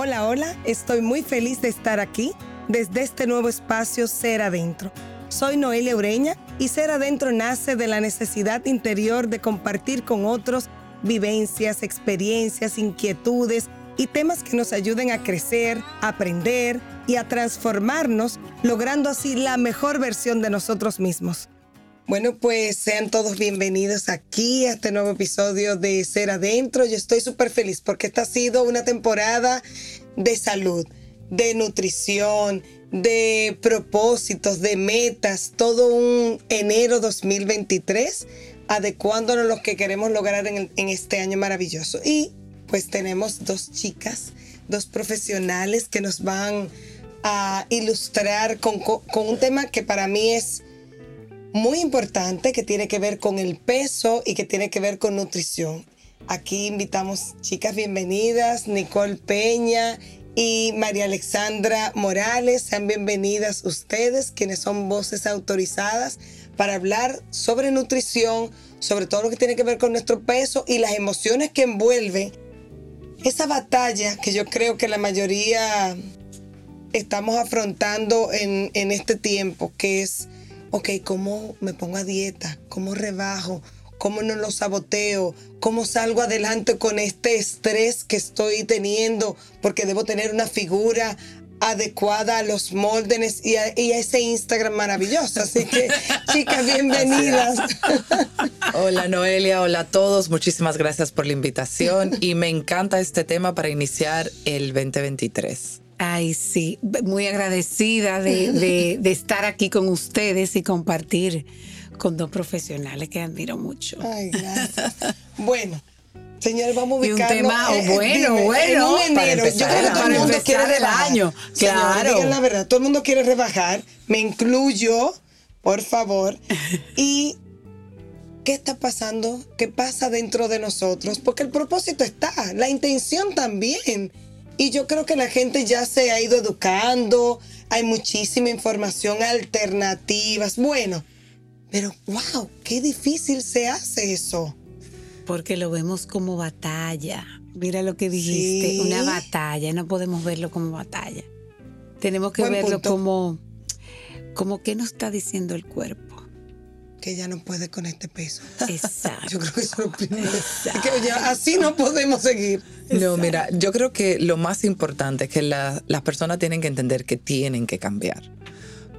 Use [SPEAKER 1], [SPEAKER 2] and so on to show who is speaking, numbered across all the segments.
[SPEAKER 1] Hola, hola, estoy muy feliz de estar aquí desde este nuevo espacio Ser Adentro. Soy Noelia Ureña y Ser Adentro nace de la necesidad interior de compartir con otros vivencias, experiencias, inquietudes y temas que nos ayuden a crecer, aprender y a transformarnos, logrando así la mejor versión de nosotros mismos. Bueno, pues sean todos bienvenidos aquí a este nuevo episodio de Ser Adentro. Yo estoy súper feliz porque esta ha sido una temporada de salud, de nutrición, de propósitos, de metas, todo un enero 2023, adecuándonos a lo que queremos lograr en, en este año maravilloso. Y pues tenemos dos chicas, dos profesionales que nos van a ilustrar con, con un tema que para mí es muy importante que tiene que ver con el peso y que tiene que ver con nutrición. Aquí invitamos chicas bienvenidas, Nicole Peña y María Alexandra Morales. Sean bienvenidas ustedes, quienes son voces autorizadas para hablar sobre nutrición, sobre todo lo que tiene que ver con nuestro peso y las emociones que envuelve esa batalla que yo creo que la mayoría estamos afrontando en, en este tiempo, que es ok, ¿cómo me pongo a dieta? ¿Cómo rebajo? ¿Cómo no lo saboteo? ¿Cómo salgo adelante con este estrés que estoy teniendo? Porque debo tener una figura adecuada a los moldes y a, ese Instagram maravilloso. Así que, chicas, bienvenidas.
[SPEAKER 2] Hola Noelia, hola a todos. Muchísimas gracias por la invitación y me encanta este tema para iniciar el 2023.
[SPEAKER 3] Ay, sí, muy agradecida de, estar aquí con ustedes y compartir con dos profesionales que admiro mucho.
[SPEAKER 1] Ay, gracias. bueno, señores, vamos a ubicarnos.
[SPEAKER 3] Y un tema bueno, bueno,
[SPEAKER 1] para empezar, yo creo que todo el mundo quiere rebajar. año.
[SPEAKER 3] Claro.
[SPEAKER 1] la verdad, todo el mundo quiere rebajar. Me incluyo, por favor. y ¿qué está pasando? ¿Qué pasa dentro de nosotros? Porque el propósito está, la intención también. Y yo creo que la gente ya se ha ido educando, hay muchísima información, alternativas. Bueno, pero wow, qué difícil se hace eso.
[SPEAKER 3] Porque lo vemos como batalla. Mira lo que dijiste, una batalla, no podemos verlo como batalla. Tenemos que verlo como como qué nos está diciendo el cuerpo
[SPEAKER 1] que ella no puede con este peso.
[SPEAKER 3] Exacto.
[SPEAKER 1] Yo creo que eso es lo primero. que así no podemos seguir.
[SPEAKER 2] No, mira, yo creo que lo más importante es que las personas tienen que entender que tienen que cambiar.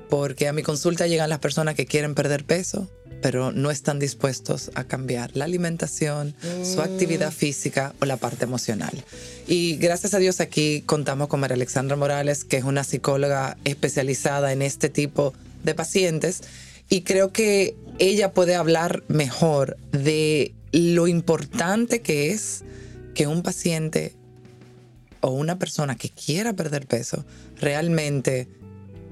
[SPEAKER 2] Porque a mi consulta llegan las personas que quieren perder peso, pero no están dispuestos a cambiar la alimentación, su mm. actividad física o la parte emocional. Y gracias a Dios aquí contamos con María Alexandra Morales, que es una psicóloga especializada en este tipo de pacientes y creo que ella puede hablar mejor de lo importante que es que un paciente o una persona que quiera perder peso realmente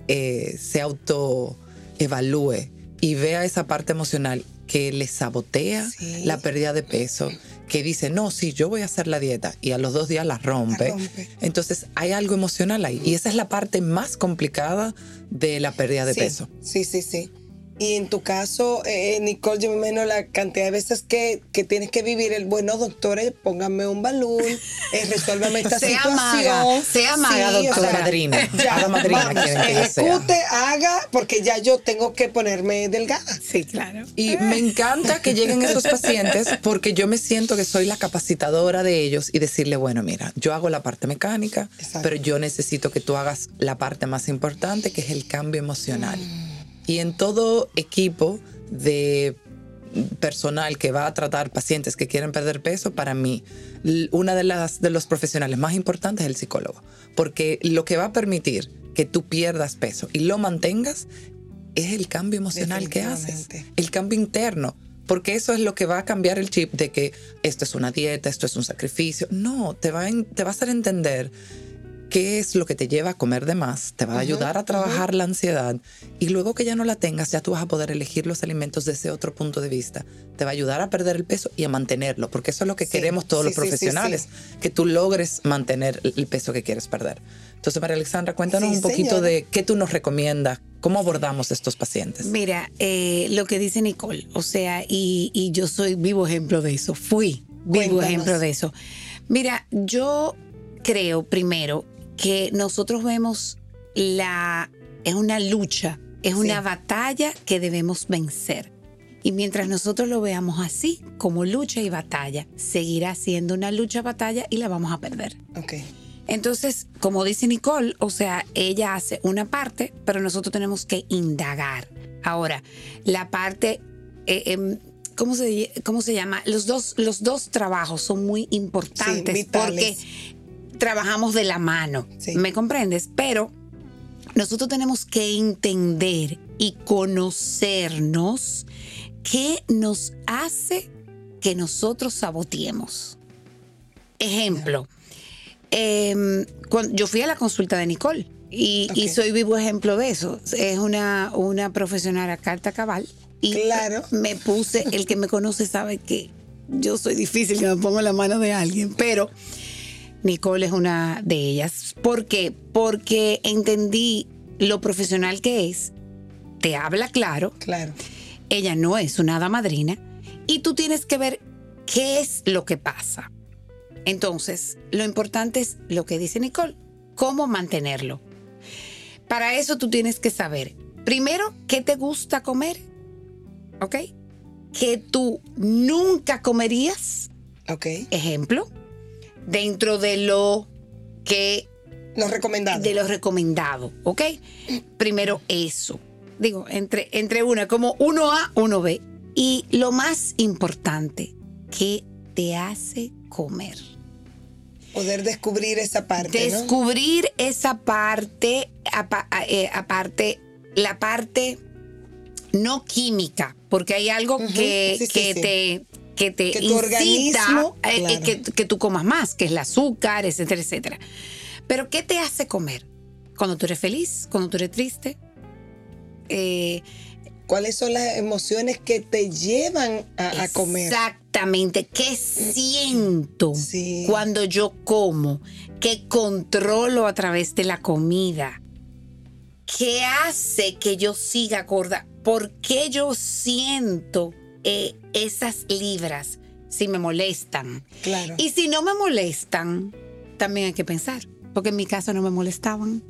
[SPEAKER 2] eh, se autoevalúe y vea esa parte emocional que le sabotea la pérdida de peso, que dice, no, sí, yo voy a hacer la dieta y a los dos días la rompe. Entonces hay algo emocional ahí y esa es la parte más complicada de la pérdida de peso.
[SPEAKER 1] Sí, sí, sí. Y en tu caso, eh, Nicole, yo me imagino la cantidad de veces que, que tienes que vivir el, bueno, doctores, pónganme un balón, eh, resuélvame esta
[SPEAKER 3] sea
[SPEAKER 1] situación.
[SPEAKER 3] Maga, sea maga, doctora.
[SPEAKER 2] madrina. Ya, madrina
[SPEAKER 1] vamos, ejecute, haga, porque ya yo tengo que ponerme delgada.
[SPEAKER 3] Sí, claro.
[SPEAKER 2] Y me encanta que lleguen esos pacientes porque yo me siento que soy la capacitadora de ellos y decirle, bueno, mira, yo hago la parte mecánica, pero yo necesito que tú hagas la parte más importante, que es el cambio emocional. Mm. Y en todo equipo de personal que va a tratar pacientes que quieren perder peso, para mí, una de las de los profesionales más importantes es el psicólogo, porque lo que va a permitir que tú pierdas peso y lo mantengas es el cambio emocional que haces, el cambio interno. Porque eso es lo que va a cambiar el chip de que esto es una dieta, esto es un sacrificio. No, te va te va a hacer entender qué es lo que te lleva a comer de más, te va a ayudar a trabajar la ansiedad y luego que ya no la tengas, ya tú vas a poder elegir los alimentos desde otro punto de vista. Te va a ayudar a perder el peso y a mantenerlo, porque eso es lo que queremos todos los profesionales, que tú logres mantener el peso que quieres perder. Entonces, María Alexandra, cuéntanos un poquito de qué tú nos recomiendas, cómo abordamos estos pacientes.
[SPEAKER 3] Mira, eh, lo que dice Nicole, o sea, y, yo soy vivo ejemplo de eso, fui vivo ejemplo de eso. Mira, yo creo, primero, que nosotros vemos la... es una lucha, es una batalla que debemos vencer. Y mientras nosotros lo veamos así, como lucha y batalla, seguirá siendo una lucha, batalla y la vamos a perder.
[SPEAKER 1] Okay.
[SPEAKER 3] Entonces, como dice Nicole, o sea, ella hace una parte, pero nosotros tenemos que indagar. Ahora, la parte, eh, em, ¿cómo, se, ¿cómo se llama? Los dos, los dos trabajos son muy importantes porque trabajamos de la mano, ¿me comprendes? Pero nosotros tenemos que entender y conocernos qué nos hace que nosotros saboteemos. Ejemplo, eh, yo fui a la consulta de Nicole y, soy vivo ejemplo de eso. Es una, una profesional a carta cabal y
[SPEAKER 1] claro.
[SPEAKER 3] me puse, el que me conoce sabe que yo soy difícil que me pongo en la mano de alguien, pero Nicole es una de ellas. ¿Por qué? Porque entendí lo profesional que es, te habla claro.
[SPEAKER 1] Claro.
[SPEAKER 3] Ella no es una hada madrina y tú tienes que ver qué es lo que pasa. Entonces, lo importante es lo que dice Nicole, cómo mantenerlo. Para eso tú tienes que saber, primero, qué te gusta comer, ¿ok? Que tú nunca comerías.
[SPEAKER 1] Ok.
[SPEAKER 3] Ejemplo, dentro de lo que...
[SPEAKER 1] Lo recomendado.
[SPEAKER 3] De lo recomendado, ¿ok? Primero eso. Digo, entre, entre una, como uno A, uno B. Y lo más importante, ¿qué te hace comer?
[SPEAKER 1] Poder descubrir esa parte.
[SPEAKER 3] Descubrir esa parte, eh, aparte, la parte no química, porque hay algo que, que te que te incita eh, eh, que, que, tú comas más, que es el azúcar, etcétera, etcétera. Pero ¿qué te hace comer? Cuando tú eres feliz, cuando tú eres triste.
[SPEAKER 1] ¿Cuáles son las emociones que te llevan a, comer?
[SPEAKER 3] Exactamente. ¿Qué siento cuando yo como? ¿Qué controlo a través de la comida? ¿Qué hace que yo siga gorda? ¿Por qué yo siento eh, esas libras si me molestan?
[SPEAKER 1] Claro.
[SPEAKER 3] Y si no me molestan, también hay que pensar, porque en mi caso no me molestaban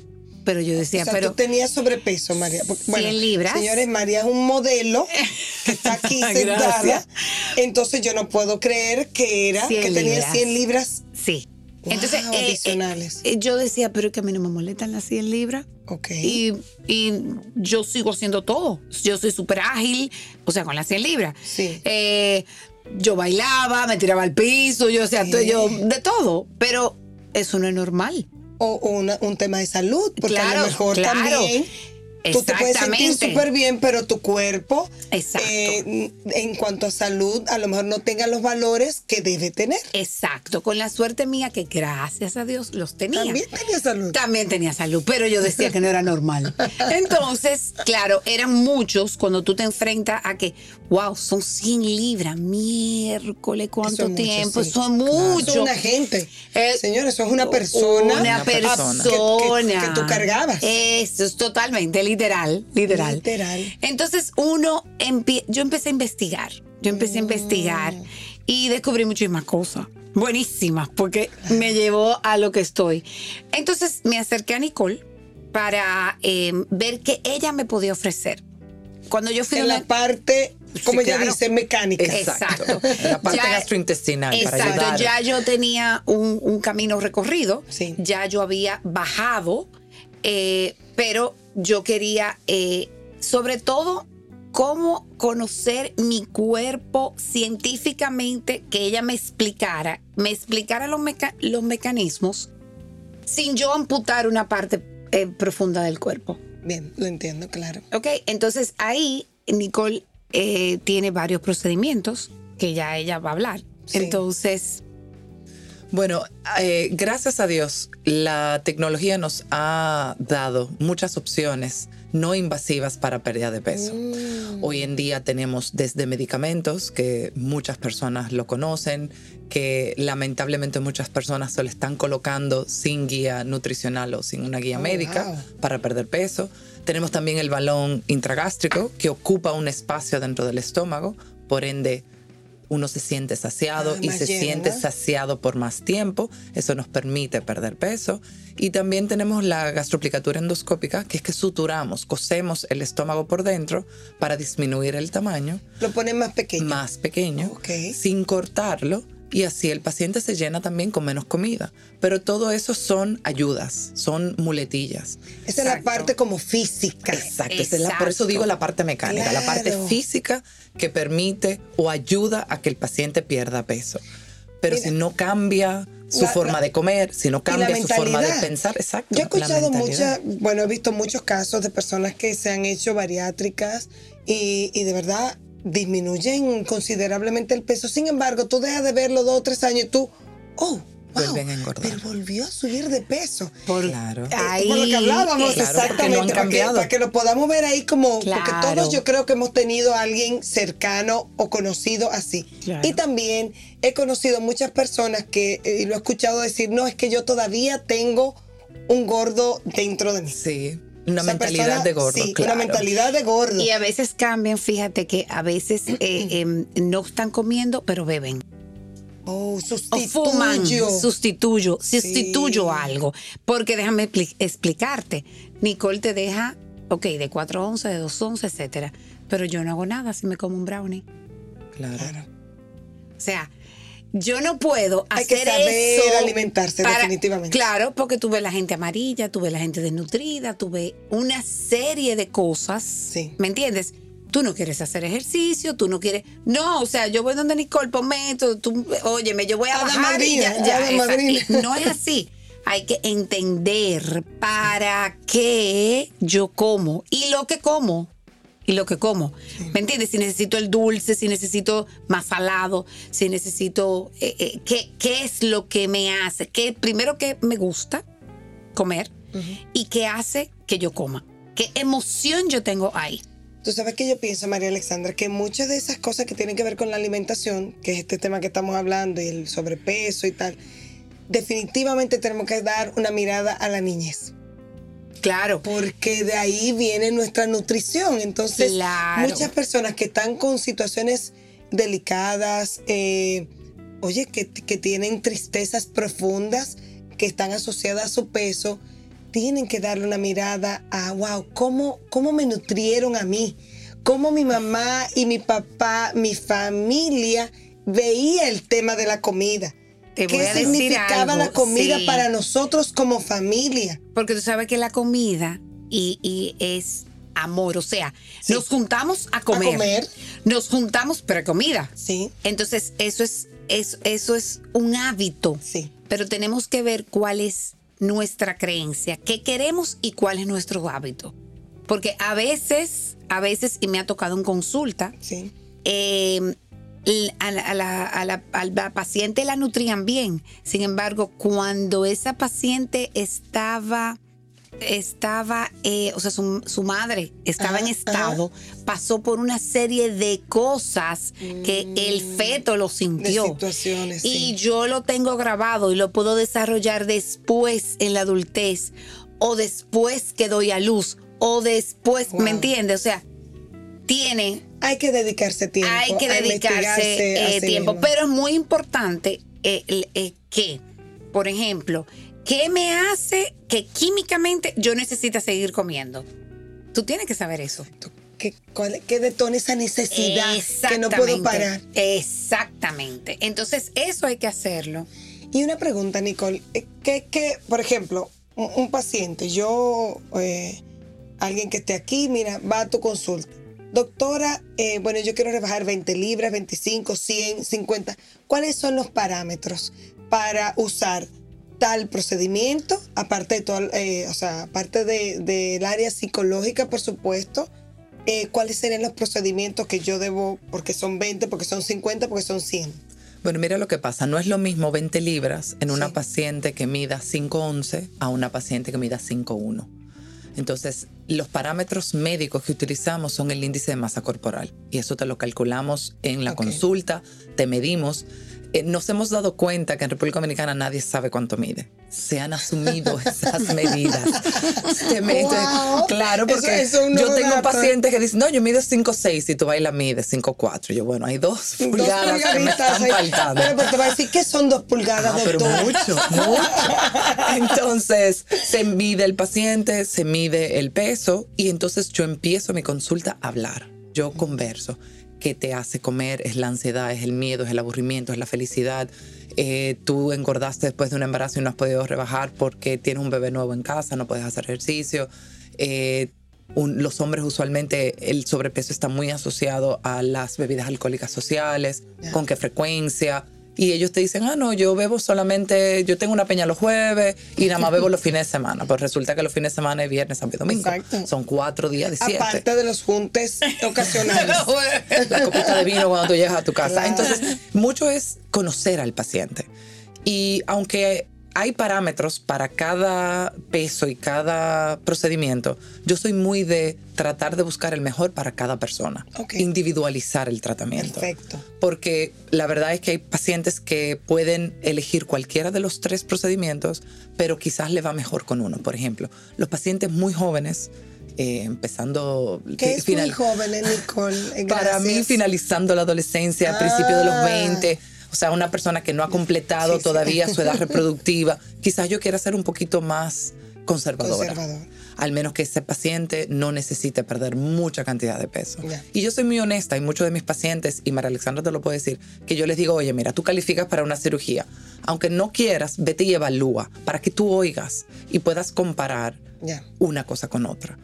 [SPEAKER 3] pero yo decía, pero...
[SPEAKER 1] Tú tenías sobrepeso, María.
[SPEAKER 3] 100 libras.
[SPEAKER 1] Señores, María es un modelo que está aquí sentada. Entonces yo no puedo creer que era, que tenía 100 libras.
[SPEAKER 3] Sí. Entonces, eh, adicionales. Eh, yo decía, pero que a mí no me molestan las 100 libras.
[SPEAKER 1] Ok.
[SPEAKER 3] Y, yo sigo haciendo todo. Yo soy súper ágil, o sea, con las 100 libras.
[SPEAKER 1] Sí.
[SPEAKER 3] Eh, yo bailaba, me tiraba al piso, yo, o sea, yo, de todo. Pero eso no es normal
[SPEAKER 1] o, un tema de salud, porque a lo mejor también Tú te puedes sentir súper bien, pero tu cuerpo, eh, en cuanto a salud, a lo mejor no tenga los valores que debe tener.
[SPEAKER 3] Exacto. Con la suerte mía, que gracias a Dios los tenía.
[SPEAKER 1] También tenía salud.
[SPEAKER 3] También tenía salud, pero yo decía que no era normal. Entonces, claro, eran muchos cuando tú te enfrentas a que, wow, son 100 libras, miércoles, ¿cuánto tiempo? Eso es mucho. Eso
[SPEAKER 1] es una gente. Eh, Señores, eso es una persona.
[SPEAKER 3] Una persona.
[SPEAKER 1] Que, tú cargabas.
[SPEAKER 3] Eso es totalmente literal, literal.
[SPEAKER 1] Literal.
[SPEAKER 3] Entonces uno, yo empecé a investigar, yo empecé a investigar mm. y descubrí muchísimas cosas buenísimas porque me llevó a lo que estoy. Entonces me acerqué a Nicole para em, ver qué ella me podía ofrecer. Cuando yo fui
[SPEAKER 1] en la parte como ella dice, mecánica.
[SPEAKER 3] Exacto.
[SPEAKER 2] la parte gastrointestinal.
[SPEAKER 3] Exacto. ya yo tenía un, camino recorrido.
[SPEAKER 1] Sí.
[SPEAKER 3] Ya yo había bajado, eh, pero yo quería, eh, sobre todo, cómo conocer mi cuerpo científicamente, que ella me explicara, me explicara los, los mecanismos sin yo amputar una parte eh, profunda del cuerpo.
[SPEAKER 1] Bien, lo entiendo, claro.
[SPEAKER 3] Ok, entonces ahí Nicole eh, tiene varios procedimientos que ya ella va a hablar. Entonces,
[SPEAKER 2] bueno, eh, gracias a Dios, la tecnología nos ha dado muchas opciones no invasivas para pérdida de peso. Mm. Hoy en día tenemos desde medicamentos, que muchas personas lo conocen, que lamentablemente muchas personas se lo están colocando sin guía nutricional o sin una guía oh, médica para perder peso. Tenemos también el balón intragástrico, que ocupa un espacio dentro del estómago, por ende uno se siente saciado ah, y se siente saciado por más tiempo. Eso nos permite perder peso. Y también tenemos la gastroplicatura endoscópica, que es que suturamos, cosemos el estómago por dentro para disminuir el tamaño.
[SPEAKER 1] Lo ponen más pequeño.
[SPEAKER 2] Más pequeño, sin cortarlo y así el paciente se llena también con menos comida. Pero todo eso son ayudas, son muletillas.
[SPEAKER 1] Esa es la parte como física.
[SPEAKER 2] Exacto, por eso digo la parte mecánica, la parte física que permite o ayuda a que el paciente pierda peso. Pero si no cambia su forma de comer, si no cambia su forma de pensar, exacto.
[SPEAKER 1] Yo he escuchado muchas, bueno, he visto muchos casos de personas que se han hecho bariátricas y, y de verdad disminuyen considerablemente el peso. Sin embargo, tú dejas de verlo dos o tres años y tú, oh, Vuelven a engordar. Pero volvió a subir de peso.
[SPEAKER 2] Por, claro.
[SPEAKER 1] Eh, por lo que hablábamos, exactamente. para, que, lo podamos ver ahí como. Porque todos yo creo que hemos tenido a alguien cercano o conocido así. Y también he conocido muchas personas que, eh, y lo he escuchado decir, no, es que yo todavía tengo un gordo dentro de mí.
[SPEAKER 2] Sí. Una mentalidad de gordo. Sí, una
[SPEAKER 1] mentalidad de gordo.
[SPEAKER 3] Y a veces cambian, fíjate que a veces eh, em, no están comiendo, pero beben.
[SPEAKER 1] Oh, sustituyo. O fuman,
[SPEAKER 3] sustituyo, sustituyo algo. Porque déjame explicarte, Nicole te deja, ok, de 4 onzas, de 2 onzas, etcétera. Pero yo no hago nada si me como un brownie.
[SPEAKER 2] Claro.
[SPEAKER 3] O sea, yo no puedo
[SPEAKER 1] Hay
[SPEAKER 3] hacer
[SPEAKER 1] que saber alimentarse definitivamente.
[SPEAKER 3] Claro, porque tuve la gente amarilla, tuve la gente desnutrida, tuve una serie de cosas. Sí. ¿Me entiendes? Tú no quieres hacer ejercicio, tú no quieres. No, o sea, yo voy donde Nicole, ponme tú, óyeme, yo voy a, bajar No es así. Hay que entender para qué yo como y lo que como y lo que como. ¿Me entiendes? Si necesito el dulce, si necesito más salado, si necesito... Eh, eh, ¿qué, ¿qué, es lo que me hace? ¿Qué, primero que me gusta comer y qué hace que yo coma. ¿Qué emoción yo tengo ahí?
[SPEAKER 1] Tú sabes que yo pienso, María Alexandra, que muchas de esas cosas que tienen que ver con la alimentación, que es este tema que estamos hablando y el sobrepeso y tal, definitivamente tenemos que dar una mirada a la niñez.
[SPEAKER 3] Claro.
[SPEAKER 1] Porque de ahí viene nuestra nutrición. Entonces, muchas personas que están con situaciones delicadas, eh, oye, que, tienen tristezas profundas, que están asociadas a su peso, tienen que darle una mirada a, wow, ¿cómo, cómo me nutrieron a mí? ¿Cómo mi mamá y mi papá, mi familia veía el tema de la comida? ¿Qué significaba la comida para nosotros como familia?
[SPEAKER 3] Porque tú sabes que la comida y, es amor, o sea, nos juntamos a comer, a comer. Nos juntamos para comida.
[SPEAKER 1] Sí.
[SPEAKER 3] Entonces, eso es, eso, eso es un hábito.
[SPEAKER 1] Sí.
[SPEAKER 3] Pero tenemos que ver cuál es nuestra creencia, qué queremos y cuál es nuestro hábito. Porque a veces, a veces, y me ha tocado en consulta,
[SPEAKER 1] sí.
[SPEAKER 3] eh, a la, paciente la nutrían bien. Sin embargo, cuando esa paciente estaba estaba, eh, o sea, su, madre estaba en estado, pasó por una serie de cosas que el mm, feto lo sintió. y yo lo tengo grabado y lo puedo desarrollar después en la adultez o después que doy a luz o después, ¿me entiendes? O sea, tiene
[SPEAKER 1] hay que dedicarse tiempo.
[SPEAKER 3] Hay que dedicarse eh, tiempo. Pero es muy importante eh, eh, que, por ejemplo, ¿qué me hace que químicamente yo necesite seguir comiendo? Tú tienes que saber eso.
[SPEAKER 1] ¿Qué, qué detona esa necesidad que no puedo parar?
[SPEAKER 3] Exactamente. Entonces, eso hay que hacerlo.
[SPEAKER 1] Y una pregunta, Nicole. ¿Qué, qué por ejemplo, un, paciente, yo, alguien que esté aquí, mira, va a tu consulta Doctora, eh, bueno, yo quiero rebajar 20 libras, 25, 100, 50. ¿Cuáles son los parámetros para usar tal procedimiento? Aparte de todo, eh, o sea, aparte del área psicológica, por supuesto. Eh, ¿Cuáles serían los procedimientos que yo debo, porque son 20, porque son 50, porque son 100?
[SPEAKER 2] Bueno, mira lo que pasa. No es lo mismo 20 libras en una paciente que mida 5'11 a una paciente que mida 5'1. Entonces, los parámetros médicos que utilizamos son el índice de masa corporal y eso te lo calculamos en la consulta, te medimos. Eh, nos hemos dado cuenta que en República Dominicana nadie sabe cuánto mide. Se han asumido esas medidas. Claro, porque yo tengo pacientes que dicen, no, yo mido 5'6 y tú y la mides 5'4. Yo, bueno, hay dos pulgadas que me están faltando.
[SPEAKER 1] Pero, te va a decir que son dos pulgadas, ah,
[SPEAKER 2] Pero mucho, mucho. Entonces, se mide el paciente, se mide el peso y entonces yo empiezo mi consulta a hablar. Yo converso qué te hace comer, es la ansiedad, es el miedo, es el aburrimiento, es la felicidad. Eh, tú engordaste después de un embarazo y no has podido rebajar porque tienes un bebé nuevo en casa, no puedes hacer ejercicio. Eh, los hombres usualmente el sobrepeso está muy asociado a las bebidas alcohólicas sociales, con qué frecuencia y ellos te dicen, ah, no, yo bebo solamente, yo tengo una peña los jueves y nada más bebo los fines de semana. Pues resulta que los fines de semana es viernes, sábado y domingo. Exacto. Son cuatro días de siete.
[SPEAKER 1] Aparte de los juntes ocasionales.
[SPEAKER 2] La copita de vino cuando tú llegas a tu casa. Entonces, mucho es conocer al paciente. Y aunque hay parámetros para cada peso y cada procedimiento. Yo soy muy de tratar de buscar el mejor para cada persona, individualizar el tratamiento.
[SPEAKER 1] Perfecto.
[SPEAKER 2] Porque la verdad es que hay pacientes que pueden elegir cualquiera de los tres procedimientos, pero quizás le va mejor con uno. Por ejemplo, los pacientes muy jóvenes eh, empezando...
[SPEAKER 1] ¿Qué es muy joven, Nicole?
[SPEAKER 2] Para mí, finalizando la adolescencia, a principios de los 20 ah o sea, una persona que no ha completado todavía su edad reproductiva, quizás yo quiera ser un poquito más conservadora. Al menos que ese paciente no necesite perder mucha cantidad de peso. Y yo soy muy honesta y muchos de mis pacientes, y María Alexandra te lo puede decir, que yo les digo, oye, mira, tú calificas para una cirugía. Aunque no quieras, vete y evalúa para que tú oigas y puedas comparar una cosa con otra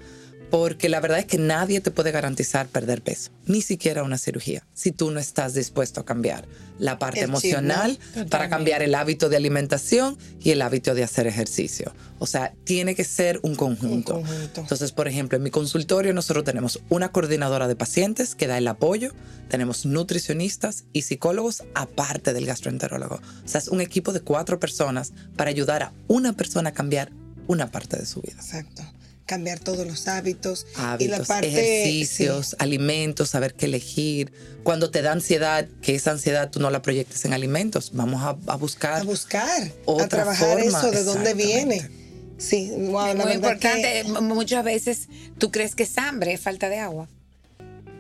[SPEAKER 2] porque la verdad es que nadie te puede garantizar perder peso, ni siquiera una cirugía, si tú no estás dispuesto a cambiar la parte emocional para cambiar el hábito de alimentación y el hábito de hacer ejercicio. O sea, tiene que ser un conjunto. Entonces, por ejemplo, en mi consultorio nosotros tenemos una coordinadora de pacientes que da el apoyo, tenemos nutricionistas y psicólogos aparte del gastroenterólogo. O sea, es un equipo de cuatro personas para ayudar a una persona a cambiar una parte de su vida.
[SPEAKER 1] Exacto cambiar todos los hábitos,
[SPEAKER 2] y la parte, ejercicios, alimentos, saber qué elegir. Cuando te da ansiedad, que esa ansiedad tú no la proyectes en alimentos, vamos a, buscar.
[SPEAKER 1] A buscar, a trabajar eso, de dónde viene. Sí,
[SPEAKER 3] wow, muy importante. Muchas veces tú crees que es hambre, es falta de agua.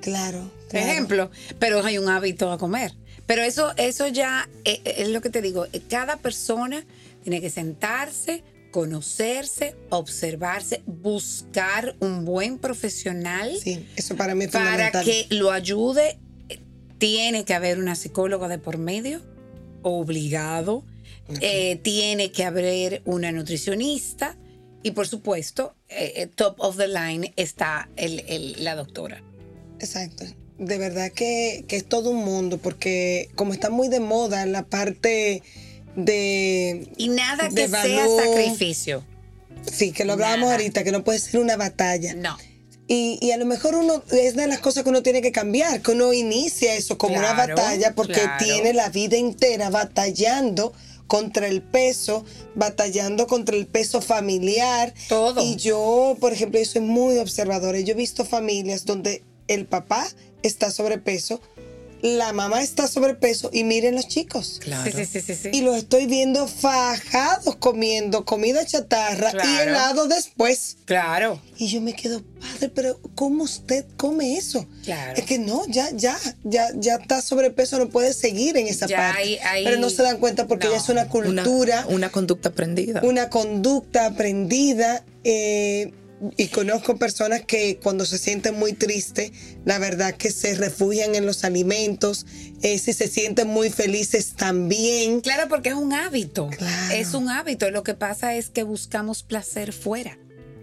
[SPEAKER 1] Claro,
[SPEAKER 3] Por ejemplo, pero hay un hábito a comer. Pero eso, eso ya eh, eh, es lo que te digo. Cada persona tiene que sentarse, conocerse, observarse, buscar un buen profesional.
[SPEAKER 1] Sí, eso para mí es
[SPEAKER 3] Para que lo ayude, tiene que haber una psicóloga de por medio, obligado. Eh, tiene que haber una nutricionista y por supuesto, eh, eh, top of the line está la doctora.
[SPEAKER 1] Exacto. De verdad que, que es todo un mundo porque como está muy de moda la parte de...
[SPEAKER 3] Y nada que sea sacrificio.
[SPEAKER 1] Sí, que lo hablábamos ahorita, que no puede ser una batalla.
[SPEAKER 3] No.
[SPEAKER 1] Y, a lo mejor uno es de las cosas que uno tiene que cambiar, que uno inicia eso como una batalla porque tiene la vida entera batallando contra el peso, batallando contra el peso familiar.
[SPEAKER 3] Todo.
[SPEAKER 1] Y yo, por ejemplo, yo soy muy observadora. Yo he visto familias donde el papá está sobrepeso, la mamá está sobrepeso y miren los chicos.
[SPEAKER 3] Claro. Sí, sí, sí,
[SPEAKER 1] y los estoy viendo fajados comiendo comida chatarra y helado después.
[SPEAKER 3] Claro.
[SPEAKER 1] Y yo me quedo, padre, pero ¿cómo usted come eso?
[SPEAKER 3] Claro.
[SPEAKER 1] Es que no, ya, ya, ya, ya está sobrepeso, no puede seguir en esa parte. Pero no se dan cuenta porque ya es una cultura.
[SPEAKER 2] Una, conducta aprendida.
[SPEAKER 1] Una conducta aprendida. Eh, y conozco personas que cuando se sienten muy tristes, la verdad que se refugian en los alimentos, eh, si se sienten muy felices también.
[SPEAKER 3] Claro, porque es un hábito. Es un hábito. Lo que pasa es que buscamos placer fuera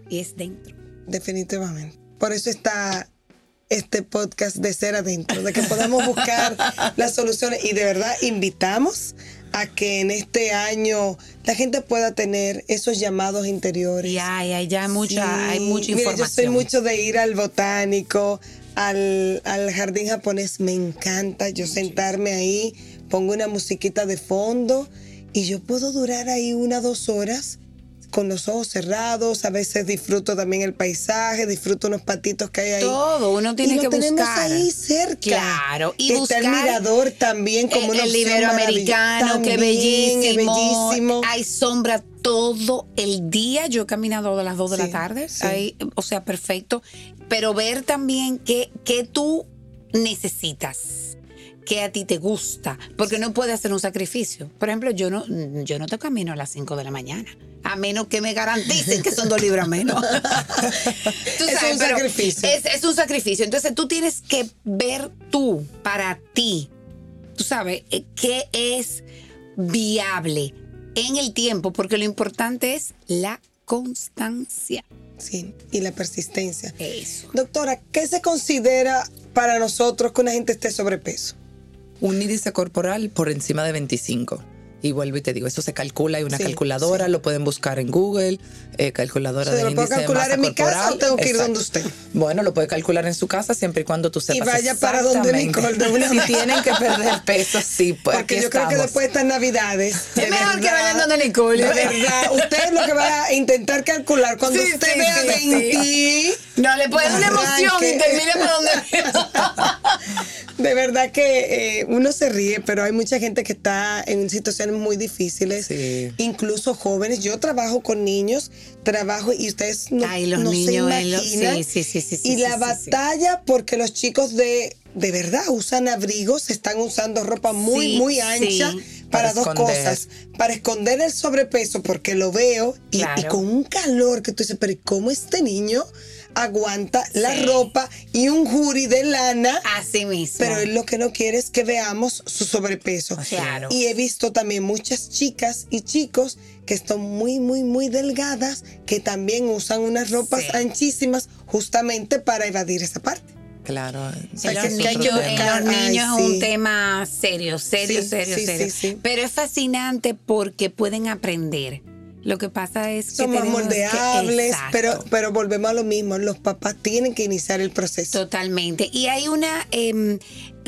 [SPEAKER 3] y es dentro.
[SPEAKER 1] Definitivamente. Por eso está este podcast de ser adentro, de que podamos buscar las soluciones y de verdad invitamos a que en este año la gente pueda tener esos llamados interiores.
[SPEAKER 3] Y hay, hay ya mucha, hay mucha información.
[SPEAKER 1] yo soy mucho de ir al botánico, al, jardín japonés, me encanta yo sentarme ahí, pongo una musiquita de fondo y yo puedo durar ahí una, dos horas con los ojos cerrados, a veces disfruto también el paisaje, disfruto unos patitos que hay ahí.
[SPEAKER 3] Todo, uno tiene
[SPEAKER 1] y lo
[SPEAKER 3] que
[SPEAKER 1] tenemos
[SPEAKER 3] buscar.
[SPEAKER 1] ahí cerca.
[SPEAKER 3] Claro, y
[SPEAKER 1] Está
[SPEAKER 3] buscar
[SPEAKER 1] el mirador también como
[SPEAKER 3] el, el iberoamericano, que
[SPEAKER 1] maravillosa.
[SPEAKER 3] bellísimo. Hay sombra todo el día. Yo he caminado a las 2 de
[SPEAKER 1] Sí,
[SPEAKER 3] la tarde.
[SPEAKER 1] sí.
[SPEAKER 3] Ahí, o sea, perfecto. Pero ver también qué que tú necesitas que a ti te gusta, porque no puedes hacer un sacrificio. Por ejemplo, yo no, yo no te camino a las 5 de la mañana, a menos que me garanticen que son dos libras menos. Tú
[SPEAKER 1] Es un
[SPEAKER 3] pero
[SPEAKER 1] sacrificio.
[SPEAKER 3] Es, es un sacrificio. Entonces tú tienes que ver tú, para ti, tú sabes, eh, qué es viable en el tiempo, porque lo importante es la constancia.
[SPEAKER 1] Sí, y la persistencia.
[SPEAKER 3] Eso.
[SPEAKER 1] Doctora, ¿qué se considera para nosotros que una gente esté sobrepeso?
[SPEAKER 2] Un índice corporal por encima de 25. Y vuelvo y te digo, eso se calcula, hay una
[SPEAKER 1] Sí,
[SPEAKER 2] calculadora, lo pueden buscar en Google, eh, calculadora
[SPEAKER 1] ¿Se
[SPEAKER 2] de
[SPEAKER 1] lo puedo
[SPEAKER 2] índice de
[SPEAKER 1] calcular
[SPEAKER 2] masa
[SPEAKER 1] en mi casa o tengo que ir donde usted?
[SPEAKER 2] Bueno, lo puede calcular en su casa siempre y cuando tú sepas
[SPEAKER 1] vaya para donde. Nicole de una
[SPEAKER 2] Si tienen que perder peso, sí, pues
[SPEAKER 1] Porque
[SPEAKER 2] aquí
[SPEAKER 1] yo creo que después de estas navidades. de
[SPEAKER 3] Es mejor que vayan donde Nicole.
[SPEAKER 1] De verdad, usted es lo que va a intentar calcular. Cuando
[SPEAKER 3] Sí,
[SPEAKER 1] usted vea
[SPEAKER 3] sí,
[SPEAKER 1] 20,
[SPEAKER 3] No, le puede dar una emoción y termine por donde
[SPEAKER 1] de verdad que eh, uno se ríe, pero hay mucha gente que está en situaciones muy difíciles,
[SPEAKER 2] Sí.
[SPEAKER 1] incluso jóvenes. Yo trabajo con niños, trabajo y ustedes no,
[SPEAKER 3] Ay, los
[SPEAKER 1] no
[SPEAKER 3] niños,
[SPEAKER 1] se
[SPEAKER 3] eh,
[SPEAKER 1] imaginan.
[SPEAKER 3] sí, sí, sí, sí, sí,
[SPEAKER 1] y la
[SPEAKER 3] sí, sí,
[SPEAKER 1] batalla porque los chicos de de verdad usan abrigos, están usando ropa muy
[SPEAKER 3] Sí,
[SPEAKER 1] muy
[SPEAKER 3] sí.
[SPEAKER 1] ancha para,
[SPEAKER 2] Para
[SPEAKER 1] dos cosas, para esconder el sobrepeso porque lo veo y,
[SPEAKER 3] Claro.
[SPEAKER 1] y con un calor que tú dices, pero ¿y cómo este niño aguanta la
[SPEAKER 3] Sí.
[SPEAKER 1] ropa y un jury de lana?
[SPEAKER 3] Así mismo.
[SPEAKER 1] Pero él lo que no quiere es que veamos su sobrepeso.
[SPEAKER 3] Claro.
[SPEAKER 1] Y he visto también muchas chicas y chicos que están muy, muy, muy delgadas, que también usan unas ropas
[SPEAKER 3] Sí.
[SPEAKER 1] anchísimas justamente para evadir esa parte.
[SPEAKER 2] Claro.
[SPEAKER 1] sea,
[SPEAKER 3] En los, niños, en
[SPEAKER 1] ay,
[SPEAKER 3] es un tema serio, serio,
[SPEAKER 1] Sí,
[SPEAKER 3] serio, serio. Pero es fascinante porque pueden aprender. Lo que pasa es que
[SPEAKER 1] Son más
[SPEAKER 3] tenemos que-
[SPEAKER 1] moldeables, pero, pero volvemos a lo mismo. Los papás tienen que iniciar el proceso.
[SPEAKER 3] Totalmente. Y hay una em,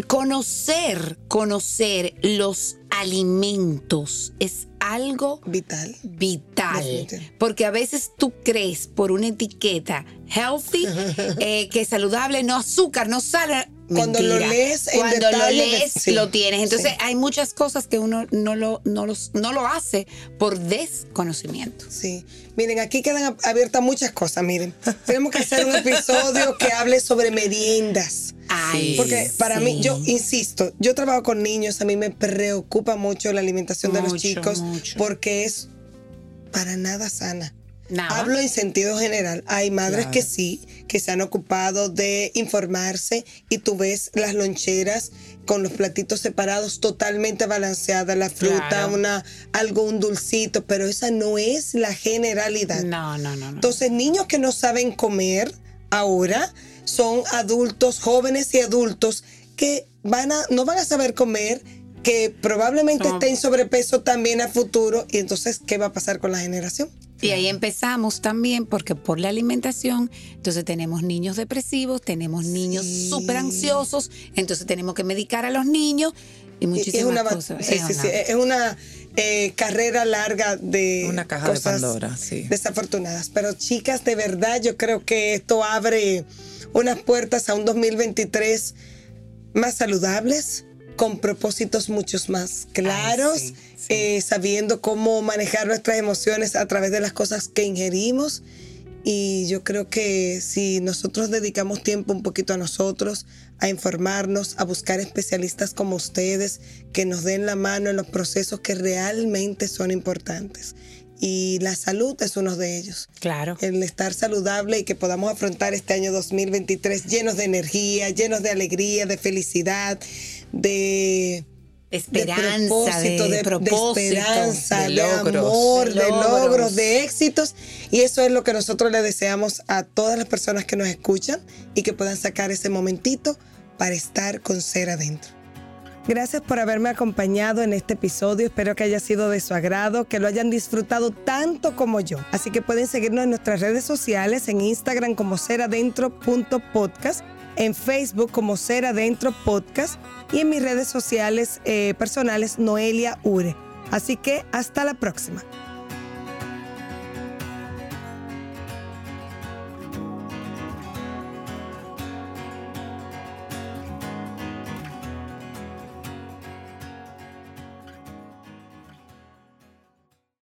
[SPEAKER 3] conocer, conocer los alimentos es algo
[SPEAKER 1] Vital.
[SPEAKER 3] vital. Porque a veces tú crees por una etiqueta healthy, eh, que es saludable, no azúcar, no sal.
[SPEAKER 1] Cuando lo lees en
[SPEAKER 3] Cuando lo lees,
[SPEAKER 1] sí,
[SPEAKER 3] lo tienes. Entonces
[SPEAKER 1] sí.
[SPEAKER 3] hay muchas cosas que uno no lo, no, los, no lo hace por desconocimiento.
[SPEAKER 1] Sí. Miren, aquí quedan ab- abiertas muchas cosas. Miren, tenemos que hacer un episodio que hable sobre meriendas.
[SPEAKER 3] Ay,
[SPEAKER 1] Porque para mí, yo insisto, yo trabajo con niños, a mí me preocupa mucho la alimentación de los chicos
[SPEAKER 3] mucho.
[SPEAKER 1] porque es para nada sana.
[SPEAKER 3] Nada.
[SPEAKER 1] Hablo en sentido general. Hay madres
[SPEAKER 2] Claro.
[SPEAKER 1] que sí, que se han ocupado de informarse y tú ves las loncheras con los platitos separados totalmente balanceadas, la fruta,
[SPEAKER 3] Claro.
[SPEAKER 1] una algo un dulcito, pero esa no es la generalidad.
[SPEAKER 3] No, no, no, no.
[SPEAKER 1] Entonces, niños que no saben comer ahora son adultos, jóvenes y adultos que van a, no van a saber comer, que probablemente estén sobrepeso también a futuro. Y entonces, ¿qué va a pasar con la generación?
[SPEAKER 3] Y ahí empezamos también porque por la alimentación, entonces tenemos niños depresivos, tenemos niños
[SPEAKER 1] Sí.
[SPEAKER 3] súper ansiosos, entonces tenemos que medicar a los niños y muchísimas
[SPEAKER 1] es una,
[SPEAKER 3] cosas.
[SPEAKER 1] sí,
[SPEAKER 3] Es
[SPEAKER 1] sí,
[SPEAKER 3] una-
[SPEAKER 1] sí, es una eh, carrera larga de
[SPEAKER 2] Una caja de Pandora, sí.
[SPEAKER 1] desafortunadas. Pero chicas, de verdad, yo creo que esto abre unas puertas a un 2023 más saludables, con propósitos muchos más claros,
[SPEAKER 3] sí, sí.
[SPEAKER 1] eh, sabiendo cómo manejar nuestras emociones a través de las cosas que ingerimos. Y yo creo que si nosotros dedicamos tiempo un poquito a nosotros, a informarnos, a buscar especialistas como ustedes que nos den la mano en los procesos que realmente son importantes. Y la salud es uno de ellos.
[SPEAKER 3] Claro.
[SPEAKER 1] El estar saludable y que podamos afrontar este año 2023 llenos de energía, llenos de alegría, de felicidad, de
[SPEAKER 3] Esperanza, de,
[SPEAKER 1] propósito, de,
[SPEAKER 3] propósito.
[SPEAKER 1] de esperanza,
[SPEAKER 2] de
[SPEAKER 1] de,
[SPEAKER 2] logros.
[SPEAKER 1] amor,
[SPEAKER 3] De
[SPEAKER 1] de
[SPEAKER 3] logros.
[SPEAKER 1] logros, de éxitos. Y eso es lo que nosotros le deseamos a todas las personas que nos escuchan y que puedan sacar ese momentito para estar con ser adentro. Gracias por haberme acompañado en este episodio. Espero que haya sido de su agrado, que lo hayan disfrutado tanto como yo. Así que pueden seguirnos en nuestras redes sociales, en Instagram como seradentro.podcast, en Facebook como Ser Adentro Podcast y en mis redes sociales eh, personales Noelia Ure. Así que hasta la próxima.